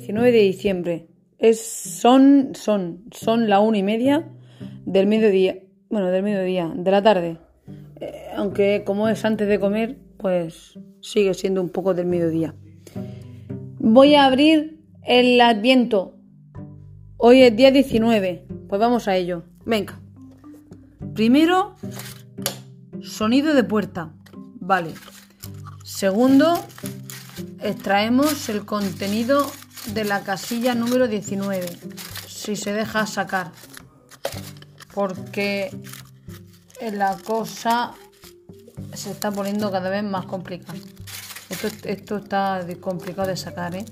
19 de diciembre. Es, son, son, son la una y media del mediodía. Bueno, del mediodía, de la tarde. Eh, aunque como es antes de comer, pues sigue siendo un poco del mediodía. Voy a abrir el adviento. Hoy es día 19. Pues vamos a ello. Venga. Primero, sonido de puerta. Vale. Segundo, extraemos el contenido de la casilla número 19. Si se deja sacar. Porque la cosa se está poniendo cada vez más complicada. Esto, esto está complicado de sacar, ¿eh?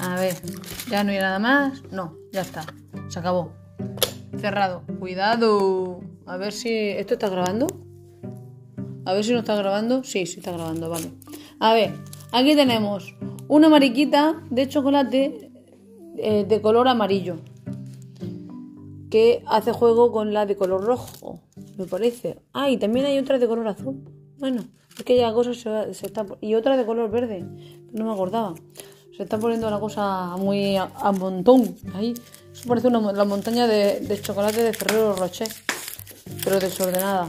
A ver, ya no hay nada más. No, ya está. Se acabó. Cerrado. Cuidado. A ver si... ¿Esto está grabando? A ver si no está grabando. Sí, sí está grabando, vale. A ver, aquí tenemos una mariquita de chocolate eh, de color amarillo. Que hace juego con la de color rojo, me parece. Ah, y también hay otra de color azul. Bueno, es que ya cosa se, se. Y otra de color verde. No me acordaba. Se está poniendo la cosa muy a, montón. Ahí. Eso parece una, la montaña de, chocolate de Ferrero Rocher. Pero desordenada.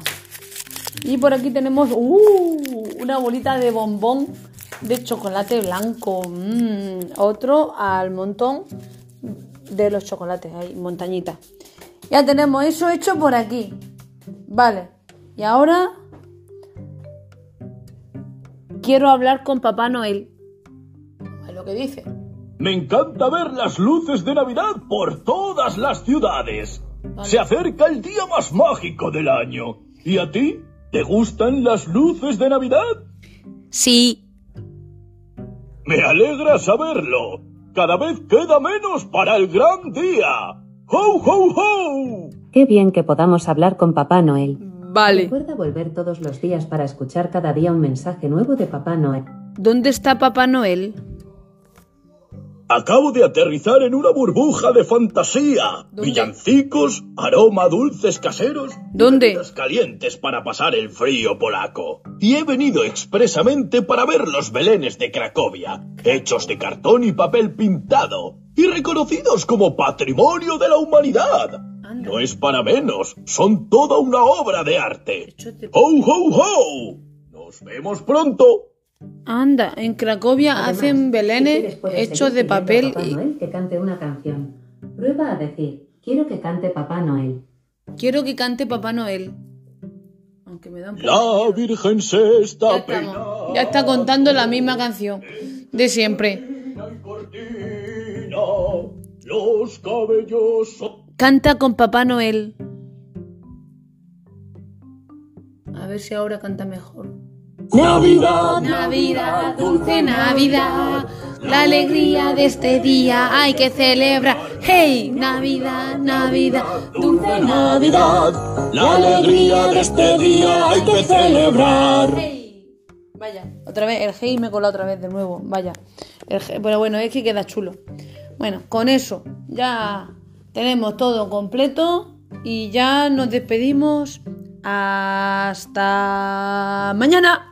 Y por aquí tenemos uh, una bolita de bombón de chocolate blanco. Mm, otro al montón de los chocolates. Ahí, montañita. Ya tenemos eso hecho por aquí. Vale. Y ahora quiero hablar con Papá Noel que dice. Me encanta ver las luces de Navidad por todas las ciudades. Se acerca el día más mágico del año. ¿Y a ti? ¿Te gustan las luces de Navidad? Sí. Me alegra saberlo. Cada vez queda menos para el gran día. ¡Ho, ho, ho! Qué bien que podamos hablar con Papá Noel. Vale. Recuerda volver todos los días para escuchar cada día un mensaje nuevo de Papá Noel. ¿Dónde está Papá Noel? Acabo de aterrizar en una burbuja de fantasía. Villancicos, aroma dulces caseros. ¿Dónde? calientes para pasar el frío polaco. Y he venido expresamente para ver los belenes de Cracovia, hechos de cartón y papel pintado, y reconocidos como patrimonio de la humanidad. No es para menos, son toda una obra de arte. ¡Ho, ho, ho! Nos vemos pronto. Anda, en Cracovia hacen belenes hechos de papel Papá Noel que cante una canción. Prueba a decir, quiero que cante Papá Noel. Quiero que cante Papá Noel. Aunque me da un La Virgen se está ya, ya está contando la misma canción de siempre. Los cabellos Canta con Papá Noel. A ver si ahora canta mejor. Navidad, Navidad, dulce Navidad, la alegría de este día hay que celebrar. Hey, Navidad, Navidad, dulce Navidad, la alegría de este día hay que celebrar. Hey. Vaya, otra vez, el hey me cola otra vez de nuevo, vaya. pero bueno, es que queda chulo. Bueno, con eso ya tenemos todo completo y ya nos despedimos. Hasta mañana.